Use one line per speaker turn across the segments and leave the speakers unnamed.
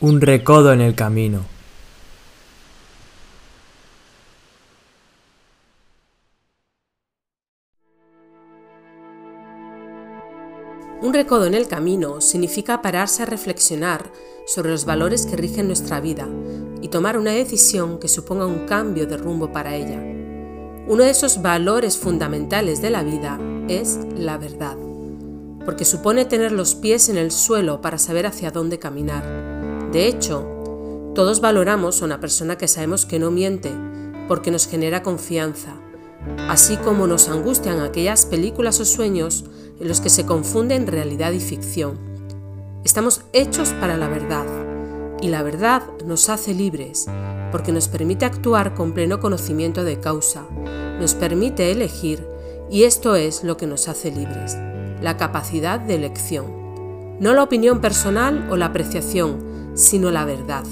Un recodo en el camino.
Un recodo en el camino significa pararse a reflexionar sobre los valores que rigen nuestra vida y tomar una decisión que suponga un cambio de rumbo para ella. Uno de esos valores fundamentales de la vida es la verdad, porque supone tener los pies en el suelo para saber hacia dónde caminar. De hecho, todos valoramos a una persona que sabemos que no miente, porque nos genera confianza, así como nos angustian aquellas películas o sueños en los que se confunden realidad y ficción. Estamos hechos para la verdad, y la verdad nos hace libres, porque nos permite actuar con pleno conocimiento de causa, nos permite elegir, y esto es lo que nos hace libres, la capacidad de elección. No la opinión personal o la apreciación, sino la verdad.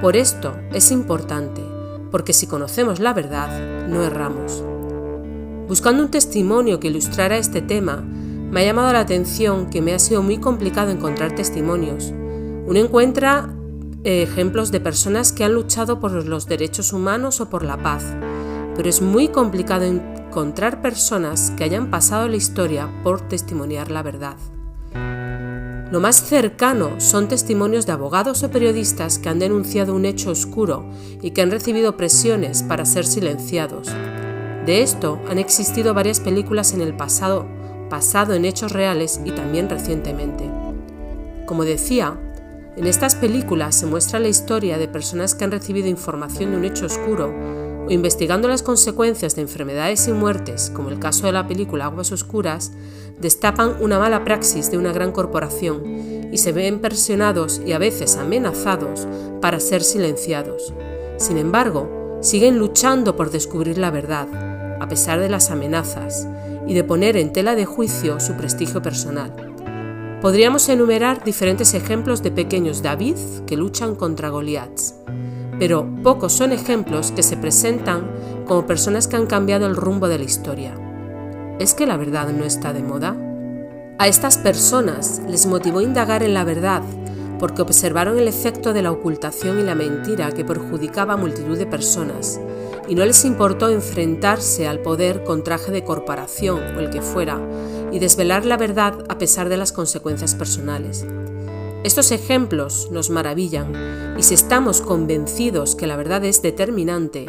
Por esto es importante, porque si conocemos la verdad, no erramos. Buscando un testimonio que ilustrara este tema, me ha llamado la atención que me ha sido muy complicado encontrar testimonios. Uno encuentra eh, ejemplos de personas que han luchado por los derechos humanos o por la paz, pero es muy complicado encontrar personas que hayan pasado la historia por testimoniar la verdad. Lo más cercano son testimonios de abogados o periodistas que han denunciado un hecho oscuro y que han recibido presiones para ser silenciados. De esto han existido varias películas en el pasado, basado en hechos reales y también recientemente. Como decía, en estas películas se muestra la historia de personas que han recibido información de un hecho oscuro o investigando las consecuencias de enfermedades y muertes, como el caso de la película Aguas Oscuras, destapan una mala praxis de una gran corporación y se ven presionados y a veces amenazados para ser silenciados. Sin embargo, siguen luchando por descubrir la verdad, a pesar de las amenazas, y de poner en tela de juicio su prestigio personal. Podríamos enumerar diferentes ejemplos de pequeños David que luchan contra Goliaths pero pocos son ejemplos que se presentan como personas que han cambiado el rumbo de la historia. ¿Es que la verdad no está de moda? A estas personas les motivó indagar en la verdad porque observaron el efecto de la ocultación y la mentira que perjudicaba a multitud de personas, y no les importó enfrentarse al poder con traje de corporación o el que fuera, y desvelar la verdad a pesar de las consecuencias personales. Estos ejemplos nos maravillan y si estamos convencidos que la verdad es determinante,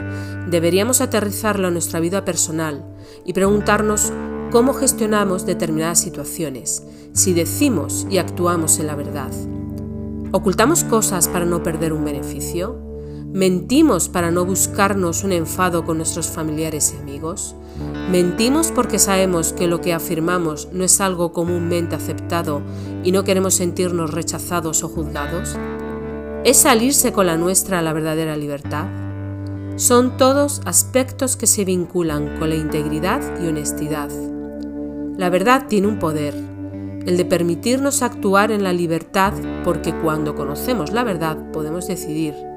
deberíamos aterrizarlo a nuestra vida personal y preguntarnos cómo gestionamos determinadas situaciones, si decimos y actuamos en la verdad. ¿Ocultamos cosas para no perder un beneficio? ¿Mentimos para no buscarnos un enfado con nuestros familiares y amigos? ¿Mentimos porque sabemos que lo que afirmamos no es algo comúnmente aceptado y no queremos sentirnos rechazados o juzgados? ¿Es salirse con la nuestra la verdadera libertad? Son todos aspectos que se vinculan con la integridad y honestidad. La verdad tiene un poder, el de permitirnos actuar en la libertad porque cuando conocemos la verdad podemos decidir.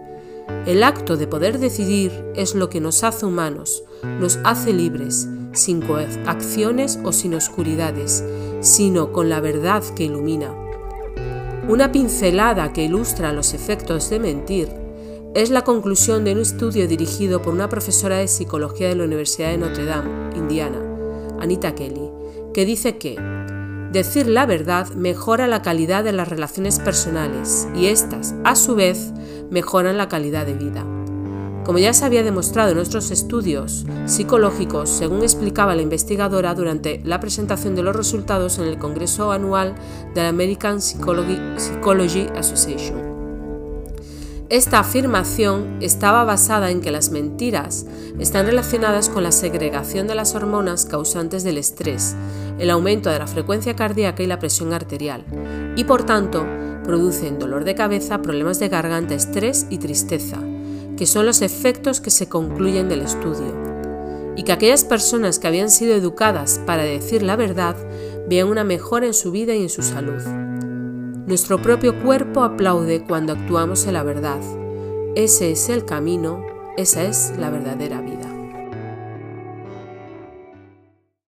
El acto de poder decidir es lo que nos hace humanos, nos hace libres, sin acciones o sin oscuridades, sino con la verdad que ilumina. Una pincelada que ilustra los efectos de mentir es la conclusión de un estudio dirigido por una profesora de psicología de la Universidad de Notre Dame, Indiana, Anita Kelly, que dice que decir la verdad mejora la calidad de las relaciones personales y éstas, a su vez, mejoran la calidad de vida. Como ya se había demostrado en nuestros estudios psicológicos, según explicaba la investigadora durante la presentación de los resultados en el Congreso Anual de la American Psychology, Association. Esta afirmación estaba basada en que las mentiras están relacionadas con la segregación de las hormonas causantes del estrés, el aumento de la frecuencia cardíaca y la presión arterial, y por tanto producen dolor de cabeza, problemas de garganta, estrés y tristeza, que son los efectos que se concluyen del estudio, y que aquellas personas que habían sido educadas para decir la verdad vean una mejora en su vida y en su salud. Nuestro propio cuerpo aplaude cuando actuamos en la verdad. Ese es el camino, esa es la verdadera vida.